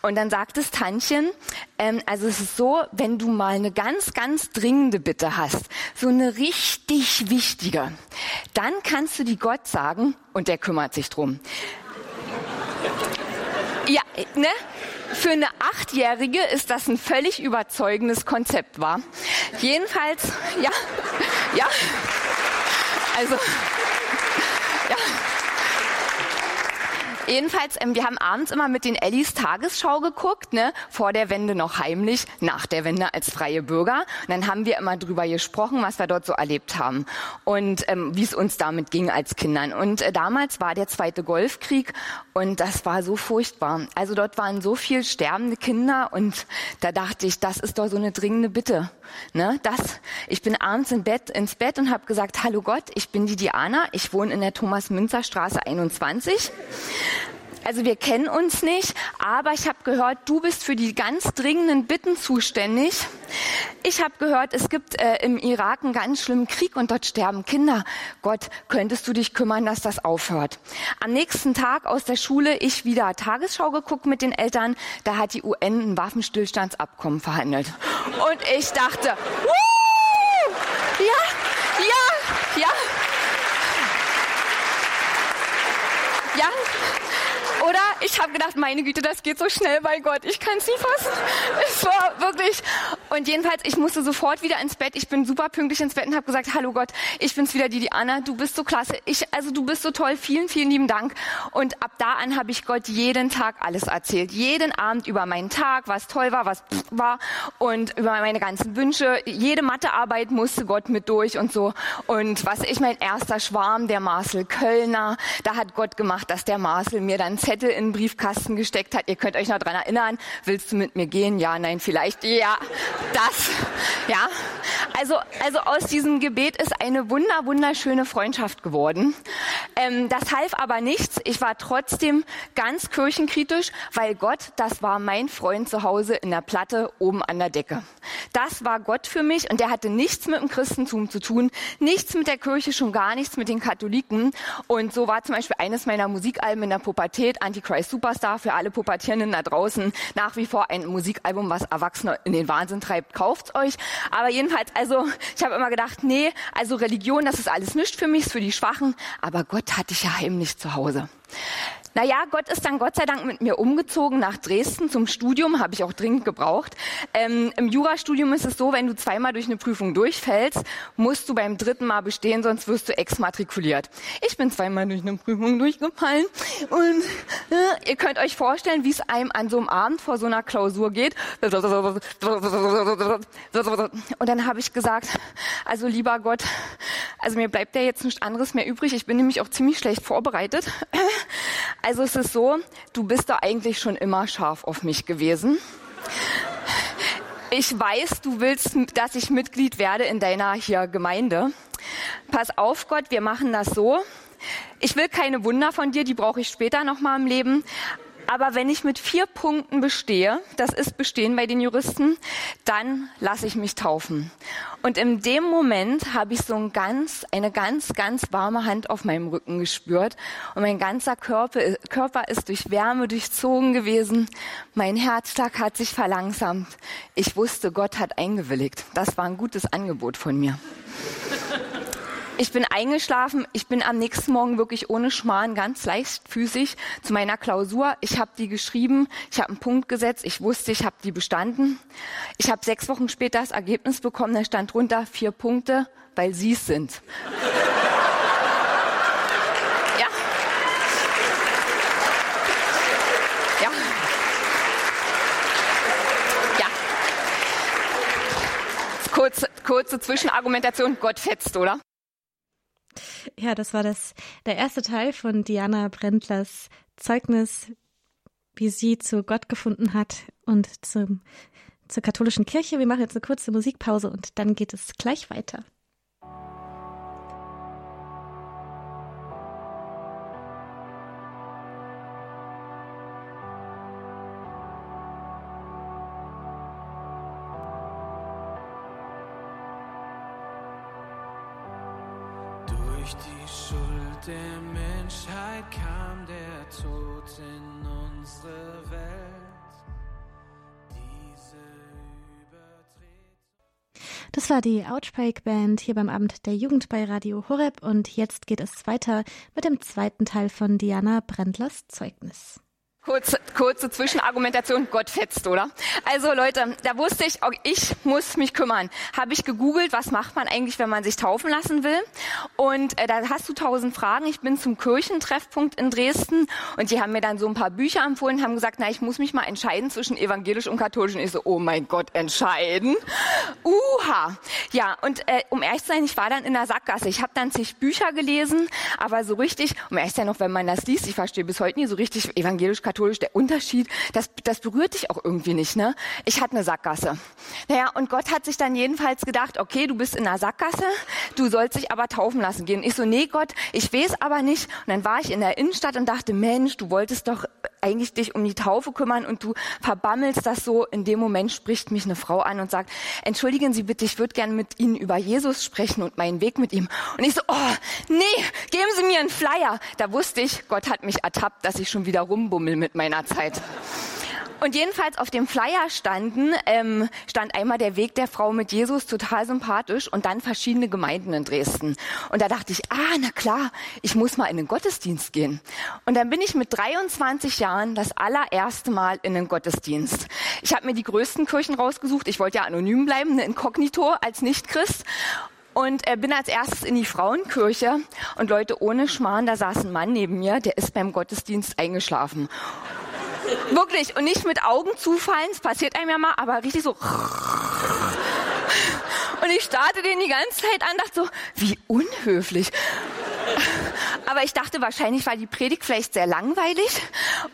Und dann sagt das Tantchen, ähm, also es ist so, wenn du mal eine ganz, ganz dringende Bitte hast, so eine richtig wichtige, dann kannst du die Gott sagen und der kümmert sich drum. Ja, ne? Für eine Achtjährige ist das ein völlig überzeugendes Konzept, war. Jedenfalls, ja, ja, also, ja. <laughs> Jedenfalls, ähm, wir haben abends immer mit den Ellis Tagesschau geguckt, ne? vor der Wende noch heimlich, nach der Wende als freie Bürger. Und dann haben wir immer drüber gesprochen, was wir dort so erlebt haben und ähm, wie es uns damit ging als Kindern. Und äh, damals war der zweite Golfkrieg und das war so furchtbar. Also dort waren so viel sterbende Kinder und da dachte ich, das ist doch so eine dringende Bitte. Ne? Das, ich bin abends im Bett, ins Bett und habe gesagt, hallo Gott, ich bin die Diana, ich wohne in der Thomas-Münzer-Straße 21. Also wir kennen uns nicht, aber ich habe gehört, du bist für die ganz dringenden Bitten zuständig. Ich habe gehört, es gibt äh, im Irak einen ganz schlimmen Krieg und dort sterben Kinder. Gott, könntest du dich kümmern, dass das aufhört? Am nächsten Tag aus der Schule, ich wieder Tagesschau geguckt mit den Eltern, da hat die UN ein Waffenstillstandsabkommen verhandelt. Und ich dachte, Wuh! ja, ja, ja. Ja, oder ich habe gedacht, meine Güte, das geht so schnell bei Gott. Ich kann es nie fassen. Es war wirklich. Und jedenfalls, ich musste sofort wieder ins Bett. Ich bin super pünktlich ins Bett und habe gesagt, hallo Gott, ich bin's wieder, die Diana. Du bist so klasse. Ich, also du bist so toll. Vielen, vielen lieben Dank. Und ab da an habe ich Gott jeden Tag alles erzählt. Jeden Abend über meinen Tag, was toll war, was war und über meine ganzen Wünsche. Jede Mathearbeit musste Gott mit durch und so. Und was ich mein erster Schwarm, der Marcel Kölner, da hat Gott gemacht, dass der Marcel mir dann Zettel in den Briefkasten gesteckt hat. Ihr könnt euch noch dran erinnern. Willst du mit mir gehen? Ja, nein, vielleicht. Ja. Das, ja. Also, also aus diesem Gebet ist eine wunder, wunderschöne Freundschaft geworden. Ähm, das half aber nichts. Ich war trotzdem ganz kirchenkritisch, weil Gott, das war mein Freund zu Hause in der Platte oben an der Decke. Das war Gott für mich und der hatte nichts mit dem Christentum zu tun, nichts mit der Kirche, schon gar nichts mit den Katholiken. Und so war zum Beispiel eines meiner Musikalben in der Pubertät, Antichrist Superstar, für alle Pubertierenden da draußen, nach wie vor ein Musikalbum, was Erwachsene in den Wahnsinn treibt. Kauft's euch. Aber jedenfalls, also ich habe immer gedacht, nee, also Religion, das ist alles nichts für mich, ist für die Schwachen. Aber Gott hatte ich ja heimlich zu Hause. Naja, Gott ist dann Gott sei Dank mit mir umgezogen nach Dresden zum Studium, habe ich auch dringend gebraucht. Ähm, Im Jurastudium ist es so, wenn du zweimal durch eine Prüfung durchfällst, musst du beim dritten Mal bestehen, sonst wirst du exmatrikuliert. Ich bin zweimal durch eine Prüfung durchgefallen und äh, ihr könnt euch vorstellen, wie es einem an so einem Abend vor so einer Klausur geht. Und dann habe ich gesagt, also lieber Gott, also mir bleibt ja jetzt nichts anderes mehr übrig. Ich bin nämlich auch ziemlich schlecht vorbereitet. Also es ist so, du bist da eigentlich schon immer scharf auf mich gewesen. Ich weiß, du willst, dass ich Mitglied werde in deiner hier Gemeinde. Pass auf, Gott, wir machen das so. Ich will keine Wunder von dir, die brauche ich später noch mal im Leben. Aber wenn ich mit vier Punkten bestehe, das ist bestehen bei den Juristen, dann lasse ich mich taufen. Und in dem Moment habe ich so ein ganz, eine ganz, ganz warme Hand auf meinem Rücken gespürt. Und mein ganzer Körper, Körper ist durch Wärme durchzogen gewesen. Mein Herzschlag hat sich verlangsamt. Ich wusste, Gott hat eingewilligt. Das war ein gutes Angebot von mir. Ich bin eingeschlafen. Ich bin am nächsten Morgen wirklich ohne Schmarrn ganz leichtfüßig zu meiner Klausur. Ich habe die geschrieben. Ich habe einen Punkt gesetzt. Ich wusste, ich habe die bestanden. Ich habe sechs Wochen später das Ergebnis bekommen. Da stand drunter vier Punkte, weil Sie es sind. ja. Ja. Ja. Kurze, kurze Zwischenargumentation. Gott fetzt, oder? Ja, das war das, der erste Teil von Diana Brendlers Zeugnis, wie sie zu Gott gefunden hat und zum, zur katholischen Kirche. Wir machen jetzt eine kurze Musikpause und dann geht es gleich weiter. Menschheit kam der Tod in unsere Welt. Diese Das war die Outbreak Band hier beim Abend der Jugend bei Radio Horeb und jetzt geht es weiter mit dem zweiten Teil von Diana Brendlers Zeugnis. Kurze, kurze Zwischenargumentation, Gott fetzt, oder? Also Leute, da wusste ich, ich muss mich kümmern. Habe ich gegoogelt, was macht man eigentlich, wenn man sich taufen lassen will? Und äh, da hast du tausend Fragen. Ich bin zum Kirchentreffpunkt in Dresden und die haben mir dann so ein paar Bücher empfohlen, haben gesagt, na, ich muss mich mal entscheiden zwischen evangelisch und katholisch. Und ich so, oh mein Gott, entscheiden? Uha. Ja, und äh, um ehrlich zu sein, ich war dann in der Sackgasse. Ich habe dann zig Bücher gelesen, aber so richtig, um ehrlich zu sein, noch wenn man das liest, ich verstehe bis heute nie so richtig evangelisch, katholisch, der Unterschied, das, das berührt dich auch irgendwie nicht, ne? Ich hatte eine Sackgasse. Naja, und Gott hat sich dann jedenfalls gedacht, okay, du bist in einer Sackgasse, du sollst dich aber taufen lassen gehen. Ich so, nee Gott, ich weiß aber nicht. Und dann war ich in der Innenstadt und dachte, Mensch, du wolltest doch eigentlich dich um die Taufe kümmern und du verbammelst das so. In dem Moment spricht mich eine Frau an und sagt, entschuldigen Sie bitte, ich würde gerne mit Ihnen über Jesus sprechen und meinen Weg mit ihm. Und ich so, oh, nee, geben Sie mir einen Flyer. Da wusste ich, Gott hat mich ertappt, dass ich schon wieder rumbummel mit meiner Zeit. Und jedenfalls auf dem Flyer standen, ähm, stand einmal der Weg der Frau mit Jesus, total sympathisch, und dann verschiedene Gemeinden in Dresden. Und da dachte ich, ah, na klar, ich muss mal in den Gottesdienst gehen. Und dann bin ich mit 23 Jahren das allererste Mal in den Gottesdienst. Ich habe mir die größten Kirchen rausgesucht. Ich wollte ja anonym bleiben, eine Inkognito als Nichtchrist. Und äh, bin als erstes in die Frauenkirche und Leute ohne Schmarrn, da saß ein Mann neben mir, der ist beim Gottesdienst eingeschlafen. Wirklich. Und nicht mit Augen zufallen, es passiert einem ja mal, aber richtig so. Und ich starrte den die ganze Zeit an, dachte so, wie unhöflich. Aber ich dachte, wahrscheinlich war die Predigt vielleicht sehr langweilig.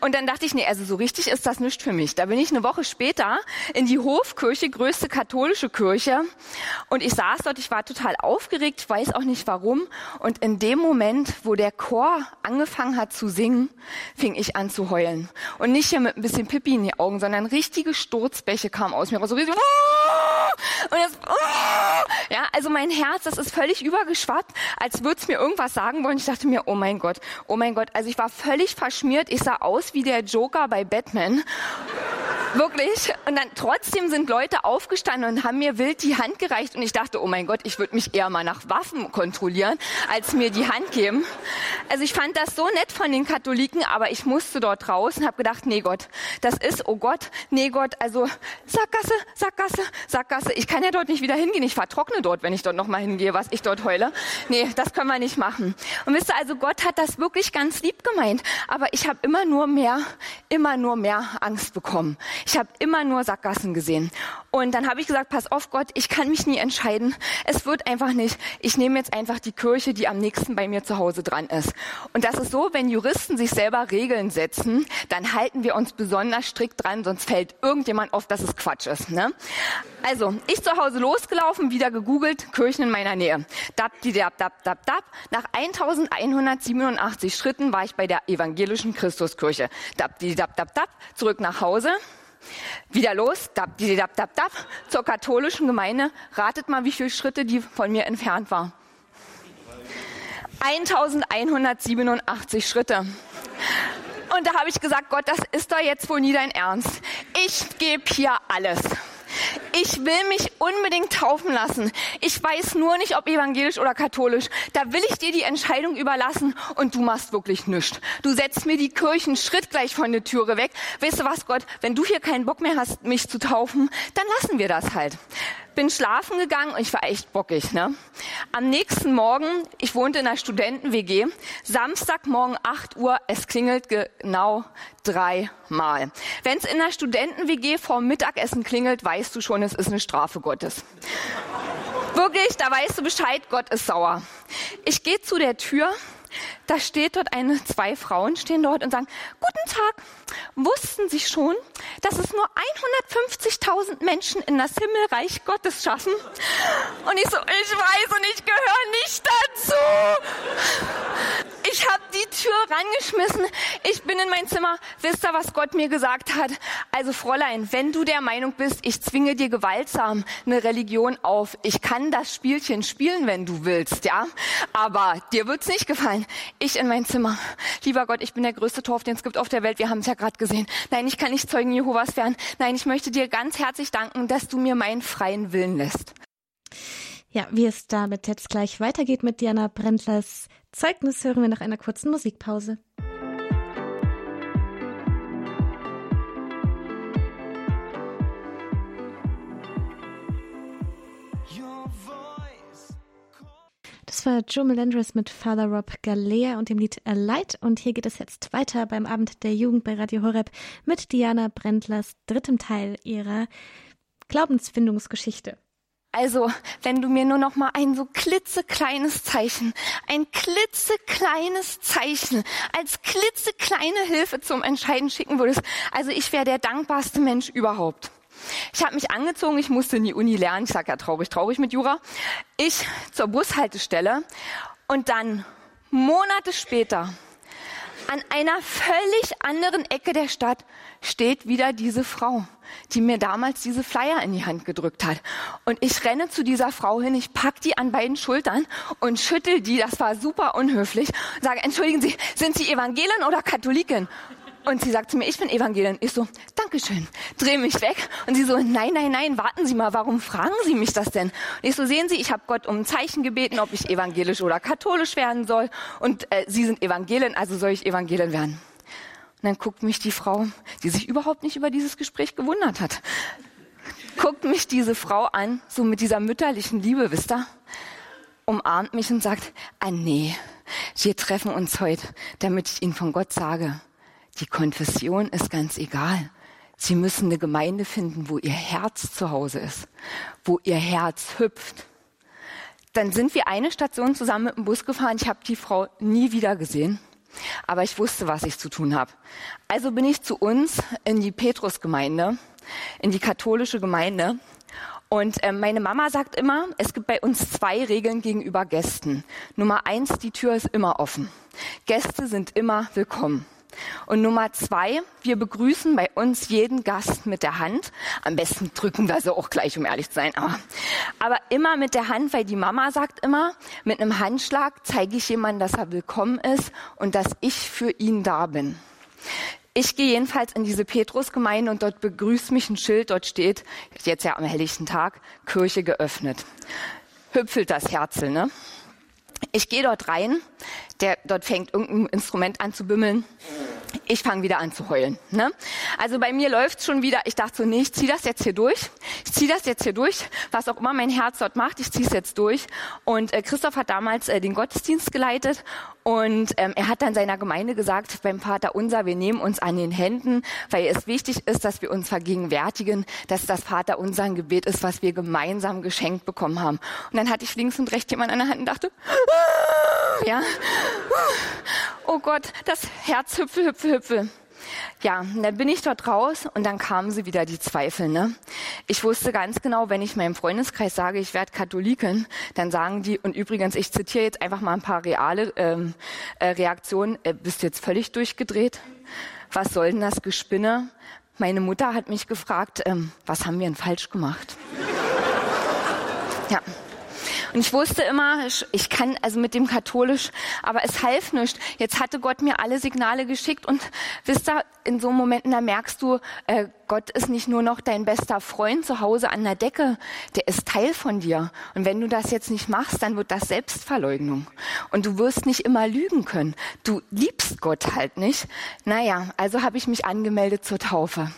Und dann dachte ich, nee, also so richtig ist das nicht für mich. Da bin ich eine Woche später in die Hofkirche, größte katholische Kirche. Und ich saß dort, ich war total aufgeregt, weiß auch nicht warum. Und in dem Moment, wo der Chor angefangen hat zu singen, fing ich an zu heulen. Und nicht hier mit ein bisschen Pipi in die Augen, sondern richtige Sturzbäche kamen aus mir raus. So <laughs> und jetzt, ja, also mein Herz, das ist völlig übergeschwappt, als würde es mir irgendwas sagen wollen. Ich dachte mir, oh mein Gott, oh mein Gott. Also ich war völlig verschmiert. Ich sah aus wie der Joker bei Batman. Wirklich. Und dann trotzdem sind Leute aufgestanden und haben mir wild die Hand gereicht. Und ich dachte, oh mein Gott, ich würde mich eher mal nach Waffen kontrollieren, als mir die Hand geben. Also ich fand das so nett von den Katholiken, aber ich musste dort raus und habe gedacht, nee Gott, das ist, oh Gott, nee Gott, also Sackgasse, Sackgasse, Sackgasse. Ich kann ja dort nicht wieder hingehen. Ich vertrockne dort, wenn ich dort nochmal hingehe, was ich dort heule. Nee, das können wir nicht machen. Und wisst ihr, also Gott hat das wirklich ganz lieb gemeint. Aber ich habe immer nur mehr, immer nur mehr Angst bekommen. Ich habe immer nur Sackgassen gesehen. Und dann habe ich gesagt, pass auf Gott, ich kann mich nie entscheiden. Es wird einfach nicht. Ich nehme jetzt einfach die Kirche, die am nächsten bei mir zu Hause dran ist. Und das ist so, wenn Juristen sich selber Regeln setzen, dann halten wir uns besonders strikt dran, sonst fällt irgendjemand auf, dass es Quatsch ist. Ne? Also, ich zu Hause losgelaufen, wieder gegoogelt, Kirchen in meiner Nähe. Dab, die, dab, dab, dab, dab. Nach 1187 Schritten war ich bei der evangelischen Christuskirche. Dab, die, dab, dab, dab. Zurück nach Hause. Wieder los, dab, dab, dab, dab, zur katholischen Gemeinde. Ratet mal, wie viele Schritte die von mir entfernt war. 1187 Schritte. Und da habe ich gesagt, Gott, das ist doch jetzt wohl nie dein Ernst. Ich gebe hier alles. Ich will mich unbedingt taufen lassen. Ich weiß nur nicht, ob evangelisch oder katholisch. Da will ich dir die Entscheidung überlassen und du machst wirklich nichts. Du setzt mir die Kirchen Schritt gleich von der Türe weg. Weißt du was, Gott, wenn du hier keinen Bock mehr hast, mich zu taufen, dann lassen wir das halt bin schlafen gegangen und ich war echt bockig. Ne? Am nächsten Morgen, ich wohnte in einer Studenten-WG, Samstagmorgen 8 Uhr, es klingelt genau dreimal. Wenn es in einer Studenten-WG vor Mittagessen klingelt, weißt du schon, es ist eine Strafe Gottes. Wirklich, da weißt du Bescheid, Gott ist sauer. Ich gehe zu der Tür, da steht dort eine, zwei Frauen stehen dort und sagen, guten Tag, wussten Sie schon, dass es nur 150.000 Menschen in das Himmelreich Gottes schaffen? Und ich so, ich weiß und ich gehöre nicht dazu. Ich habe die Tür rangeschmissen. Ich bin in mein Zimmer. Wisst ihr, was Gott mir gesagt hat? Also Fräulein, wenn du der Meinung bist, ich zwinge dir gewaltsam eine Religion auf, ich kann das Spielchen spielen, wenn du willst, ja? Aber dir wird's nicht gefallen. Ich in mein Zimmer. Lieber Gott, ich bin der größte Torf, den es gibt auf der Welt. Wir haben es ja gerade gesehen. Nein, ich kann nicht Zeugen Jehovas werden. Nein, ich möchte dir ganz herzlich danken, dass du mir meinen freien Willen lässt. Ja, wie es damit jetzt gleich weitergeht mit Diana Brentlers Zeugnis, hören wir nach einer kurzen Musikpause. Das war Joe Melendres mit Father Rob Galea und dem Lied A Light. Und hier geht es jetzt weiter beim Abend der Jugend bei Radio Horeb mit Diana Brentlers drittem Teil ihrer Glaubensfindungsgeschichte. Also, wenn du mir nur noch mal ein so klitzekleines Zeichen, ein klitzekleines Zeichen als klitzekleine Hilfe zum Entscheiden schicken würdest, also ich wäre der dankbarste Mensch überhaupt. Ich habe mich angezogen, ich musste in die Uni lernen, ich sag ja traurig, traurig mit Jura. Ich zur Bushaltestelle und dann Monate später an einer völlig anderen Ecke der Stadt steht wieder diese Frau, die mir damals diese Flyer in die Hand gedrückt hat. Und ich renne zu dieser Frau hin, ich pack die an beiden Schultern und schüttel die, das war super unhöflich, und sage, entschuldigen Sie, sind Sie Evangelin oder Katholikin? Und sie sagt zu mir, ich bin Evangelin. Ich so, Dankeschön. Dreh mich weg. Und sie so, nein, nein, nein, warten Sie mal, warum fragen Sie mich das denn? Und ich so, sehen Sie, ich habe Gott um ein Zeichen gebeten, ob ich evangelisch oder katholisch werden soll. Und äh, Sie sind Evangelin, also soll ich Evangelin werden. Und dann guckt mich die Frau, die sich überhaupt nicht über dieses Gespräch gewundert hat, guckt mich diese Frau an, so mit dieser mütterlichen Liebe, wisst ihr? Umarmt mich und sagt, ah nee, wir treffen uns heute, damit ich Ihnen von Gott sage, die Konfession ist ganz egal. Sie müssen eine Gemeinde finden, wo ihr Herz zu Hause ist, wo ihr Herz hüpft. dann sind wir eine Station zusammen mit dem Bus gefahren. Ich habe die Frau nie wieder gesehen. Aber ich wusste, was ich zu tun habe. Also bin ich zu uns in die Petrusgemeinde, in die katholische Gemeinde. Und äh, meine Mama sagt immer, es gibt bei uns zwei Regeln gegenüber Gästen. Nummer eins, die Tür ist immer offen. Gäste sind immer willkommen. Und Nummer zwei, wir begrüßen bei uns jeden Gast mit der Hand. Am besten drücken wir sie auch gleich, um ehrlich zu sein. Aber, aber immer mit der Hand, weil die Mama sagt immer, mit einem Handschlag zeige ich jemandem, dass er willkommen ist und dass ich für ihn da bin. Ich gehe jedenfalls in diese Petrusgemeinde und dort begrüßt mich ein Schild, dort steht, jetzt ja am helllichten Tag, Kirche geöffnet. Hüpfelt das Herzel, ne? Ich gehe dort rein, der, dort fängt irgendein Instrument an zu bimmeln. Ich fange wieder an zu heulen. Ne? Also bei mir läuft's schon wieder. Ich dachte so, nee, ich ziehe das jetzt hier durch. Ich ziehe das jetzt hier durch. Was auch immer mein Herz dort macht, ich ziehe es jetzt durch. Und äh, Christoph hat damals äh, den Gottesdienst geleitet und ähm, er hat dann seiner Gemeinde gesagt, beim Vater unser, wir nehmen uns an den Händen, weil es wichtig ist, dass wir uns vergegenwärtigen, dass das Vater unser ein Gebet ist, was wir gemeinsam geschenkt bekommen haben. Und dann hatte ich links und rechts jemand an der Hand und dachte, ja, oh Gott, das Herz hüpfe, hüpfe, hüpfe. Ja, dann bin ich dort raus und dann kamen sie wieder die Zweifel. Ne? Ich wusste ganz genau, wenn ich meinem Freundeskreis sage, ich werde Katholikin, dann sagen die, und übrigens, ich zitiere jetzt einfach mal ein paar reale ähm, äh, Reaktionen, äh, bist jetzt völlig durchgedreht? Was soll denn das Gespinne? Meine Mutter hat mich gefragt, ähm, was haben wir denn falsch gemacht? ja. Und ich wusste immer, ich kann also mit dem katholisch, aber es half nicht. Jetzt hatte Gott mir alle Signale geschickt und wisst ihr, in so Momenten, da merkst du, äh, Gott ist nicht nur noch dein bester Freund zu Hause an der Decke, der ist Teil von dir. Und wenn du das jetzt nicht machst, dann wird das Selbstverleugnung. Und du wirst nicht immer lügen können. Du liebst Gott halt nicht. Naja, also habe ich mich angemeldet zur Taufe.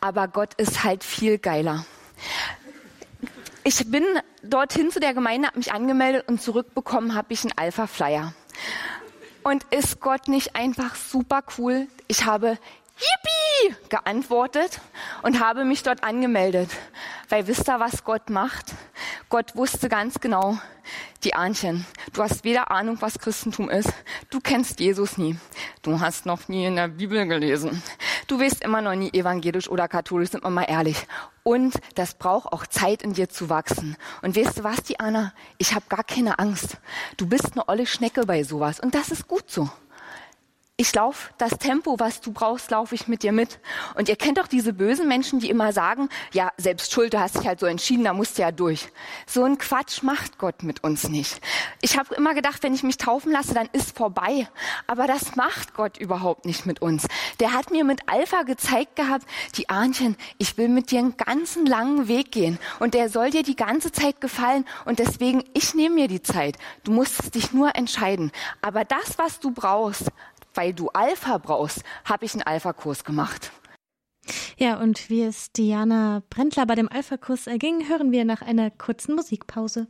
Aber Gott ist halt viel geiler ich bin dorthin zu der Gemeinde, habe mich angemeldet und zurückbekommen habe ich einen Alpha Flyer. Und ist Gott nicht einfach super cool? Ich habe Yippie geantwortet und habe mich dort angemeldet. Weil wisst ihr, was Gott macht? Gott wusste ganz genau, die Ahnchen, du hast weder Ahnung, was Christentum ist. Du kennst Jesus nie. Du hast noch nie in der Bibel gelesen. Du wirst immer noch nie evangelisch oder katholisch, sind wir mal ehrlich. Und das braucht auch Zeit in dir zu wachsen. Und weißt du was, Diana? Ich habe gar keine Angst. Du bist eine olle Schnecke bei sowas. Und das ist gut so ich laufe das Tempo, was du brauchst, laufe ich mit dir mit. Und ihr kennt doch diese bösen Menschen, die immer sagen, ja, selbst schuld, du hast dich halt so entschieden, da musst du ja durch. So ein Quatsch macht Gott mit uns nicht. Ich habe immer gedacht, wenn ich mich taufen lasse, dann ist vorbei. Aber das macht Gott überhaupt nicht mit uns. Der hat mir mit Alpha gezeigt gehabt, die Ahnchen, ich will mit dir einen ganzen langen Weg gehen. Und der soll dir die ganze Zeit gefallen. Und deswegen, ich nehme mir die Zeit. Du musst dich nur entscheiden. Aber das, was du brauchst, weil du Alpha brauchst, habe ich einen Alpha-Kurs gemacht. Ja, und wie es Diana Brendler bei dem Alpha-Kurs erging, hören wir nach einer kurzen Musikpause.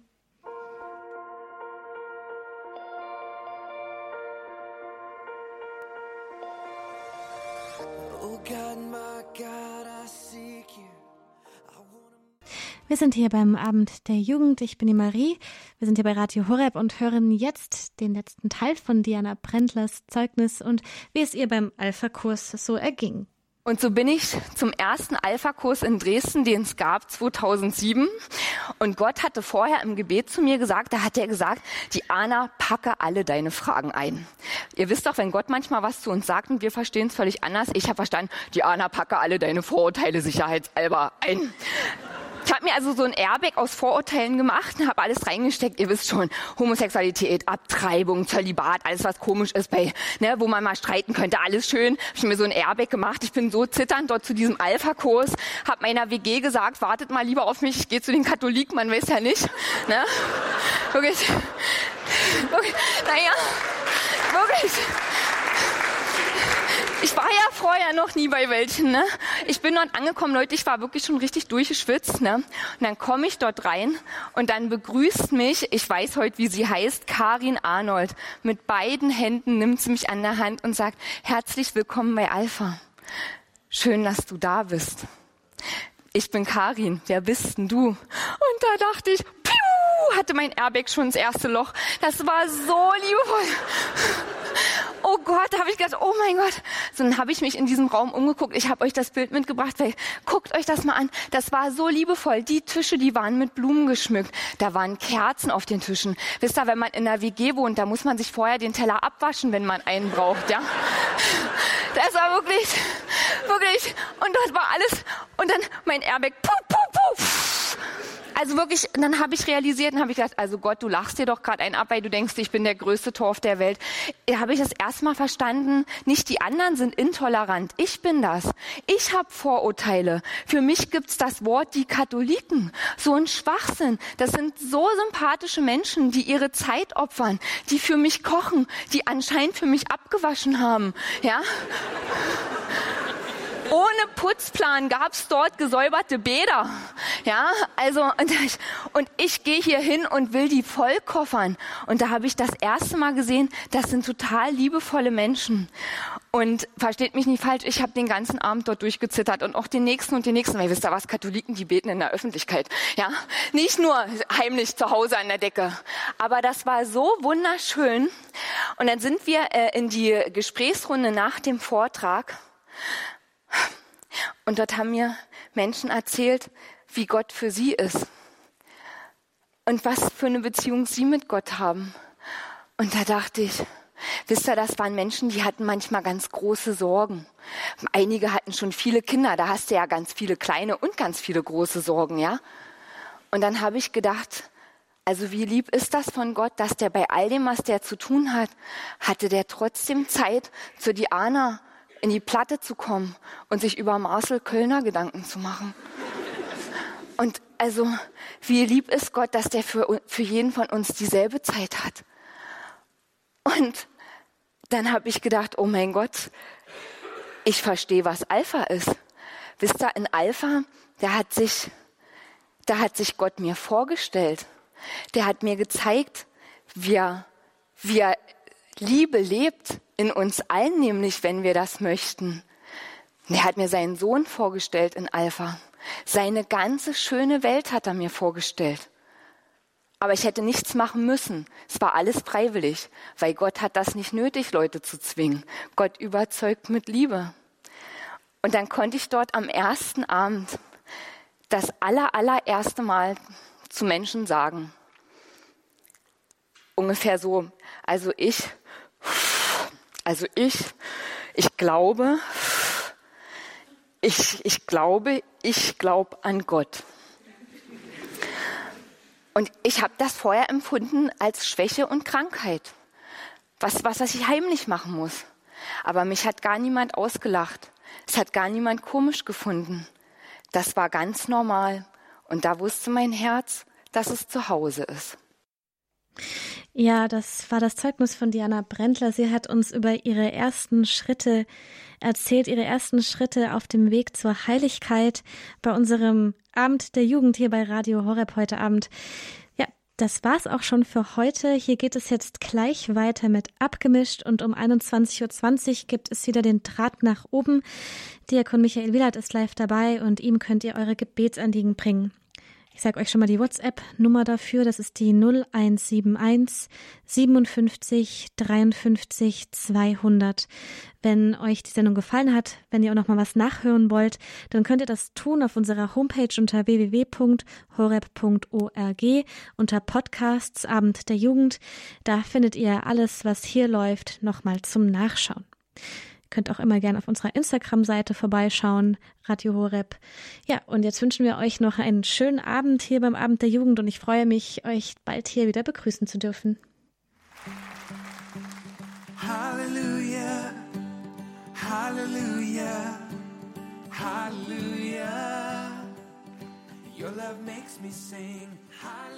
Wir sind hier beim Abend der Jugend. Ich bin die Marie. Wir sind hier bei Radio Horeb und hören jetzt den letzten Teil von Diana Brendlers Zeugnis und wie es ihr beim Alpha-Kurs so erging. Und so bin ich zum ersten Alpha-Kurs in Dresden, den es gab 2007. Und Gott hatte vorher im Gebet zu mir gesagt, da hat er gesagt, die Anna, packe alle deine Fragen ein. Ihr wisst doch, wenn Gott manchmal was zu uns sagt und wir verstehen es völlig anders. Ich habe verstanden, die Anna, packe alle deine Vorurteile sicherheitsalber ein. Ich habe mir also so ein Airbag aus Vorurteilen gemacht und habe alles reingesteckt. Ihr wisst schon, Homosexualität, Abtreibung, Zölibat, alles was komisch ist, bei, ne, wo man mal streiten könnte, alles schön. Hab ich mir so ein Airbag gemacht. Ich bin so zitternd dort zu diesem Alpha-Kurs, habe meiner WG gesagt, wartet mal lieber auf mich, ich gehe zu den Katholiken, man weiß ja nicht. Ne? Wirklich. wirklich. Naja, wirklich. Ich war ja vorher noch nie bei welchen. Ne? Ich bin dort angekommen, Leute, ich war wirklich schon richtig durchgeschwitzt. Ne? Und dann komme ich dort rein und dann begrüßt mich, ich weiß heute, wie sie heißt, Karin Arnold. Mit beiden Händen nimmt sie mich an der Hand und sagt, herzlich willkommen bei Alpha. Schön, dass du da bist. Ich bin Karin, wer bist denn du? Und da dachte ich, piu, hatte mein Airbag schon ins erste Loch. Das war so liebevoll. Oh Gott, da habe ich gedacht, oh mein Gott. So, dann habe ich mich in diesem Raum umgeguckt. Ich habe euch das Bild mitgebracht, weil guckt euch das mal an. Das war so liebevoll. Die Tische, die waren mit Blumen geschmückt. Da waren Kerzen auf den Tischen. Wisst ihr, wenn man in einer WG wohnt, da muss man sich vorher den Teller abwaschen, wenn man einen braucht, ja? Das war wirklich, wirklich. Und das war alles. Und dann mein Airbag. Puh, puh, puh. Also wirklich, dann habe ich realisiert und habe ich gedacht, also Gott, du lachst dir doch gerade einen ab, weil du denkst, ich bin der größte Torf der Welt. Da habe ich das erstmal verstanden, nicht die anderen sind intolerant, ich bin das. Ich habe Vorurteile. Für mich gibt's das Wort die Katholiken. So ein Schwachsinn. Das sind so sympathische Menschen, die ihre Zeit opfern, die für mich kochen, die anscheinend für mich abgewaschen haben. Ja? Ohne Putzplan gab's dort gesäuberte Bäder. Ja, also und ich, und ich gehe hier hin und will die vollkoffern. Und da habe ich das erste Mal gesehen, das sind total liebevolle Menschen. Und versteht mich nicht falsch, ich habe den ganzen Abend dort durchgezittert und auch den nächsten und den nächsten. Weil ihr wisst ja was, Katholiken, die beten in der Öffentlichkeit. Ja, nicht nur heimlich zu Hause an der Decke. Aber das war so wunderschön. Und dann sind wir äh, in die Gesprächsrunde nach dem Vortrag. Und dort haben mir Menschen erzählt, wie Gott für sie ist und was für eine Beziehung sie mit Gott haben. Und da dachte ich, wisst ihr, das waren Menschen, die hatten manchmal ganz große Sorgen. Einige hatten schon viele Kinder, da hast du ja ganz viele kleine und ganz viele große Sorgen, ja? Und dann habe ich gedacht, also wie lieb ist das von Gott, dass der bei all dem, was der zu tun hat, hatte der trotzdem Zeit, zu Diana in die Platte zu kommen und sich über Marcel Kölner Gedanken zu machen. Und also, wie lieb ist Gott, dass der für, für jeden von uns dieselbe Zeit hat. Und dann habe ich gedacht, oh mein Gott, ich verstehe, was Alpha ist. Wisst ihr, in Alpha, da hat sich, da hat sich Gott mir vorgestellt. Der hat mir gezeigt, wie er, wie er Liebe lebt in uns allen, nämlich wenn wir das möchten. Er hat mir seinen Sohn vorgestellt in Alpha. Seine ganze schöne Welt hat er mir vorgestellt. Aber ich hätte nichts machen müssen. Es war alles freiwillig, weil Gott hat das nicht nötig, Leute zu zwingen. Gott überzeugt mit Liebe. Und dann konnte ich dort am ersten Abend das aller, allererste Mal zu Menschen sagen. Ungefähr so. Also ich also ich, ich glaube, ich, ich glaube, ich glaube an Gott. Und ich habe das vorher empfunden als Schwäche und Krankheit. Was, was, was ich heimlich machen muss. Aber mich hat gar niemand ausgelacht. Es hat gar niemand komisch gefunden. Das war ganz normal. Und da wusste mein Herz, dass es zu Hause ist. Ja, das war das Zeugnis von Diana Brendler. Sie hat uns über ihre ersten Schritte erzählt, ihre ersten Schritte auf dem Weg zur Heiligkeit bei unserem Abend der Jugend hier bei Radio Horeb heute Abend. Ja, das war's auch schon für heute. Hier geht es jetzt gleich weiter mit Abgemischt und um 21.20 Uhr gibt es wieder den Draht nach oben. Diakon Michael Willert ist live dabei und ihm könnt ihr eure Gebetsanliegen bringen. Ich sage euch schon mal die WhatsApp-Nummer dafür. Das ist die 0171 57 53 200. Wenn euch die Sendung gefallen hat, wenn ihr auch noch mal was nachhören wollt, dann könnt ihr das tun auf unserer Homepage unter www.horeb.org unter Podcasts Abend der Jugend. Da findet ihr alles, was hier läuft, nochmal zum Nachschauen. Könnt auch immer gerne auf unserer Instagram-Seite vorbeischauen, Radio Horeb. Ja, und jetzt wünschen wir euch noch einen schönen Abend hier beim Abend der Jugend und ich freue mich, euch bald hier wieder begrüßen zu dürfen. Halleluja, Halleluja, Halleluja. Your love makes me sing Halleluja.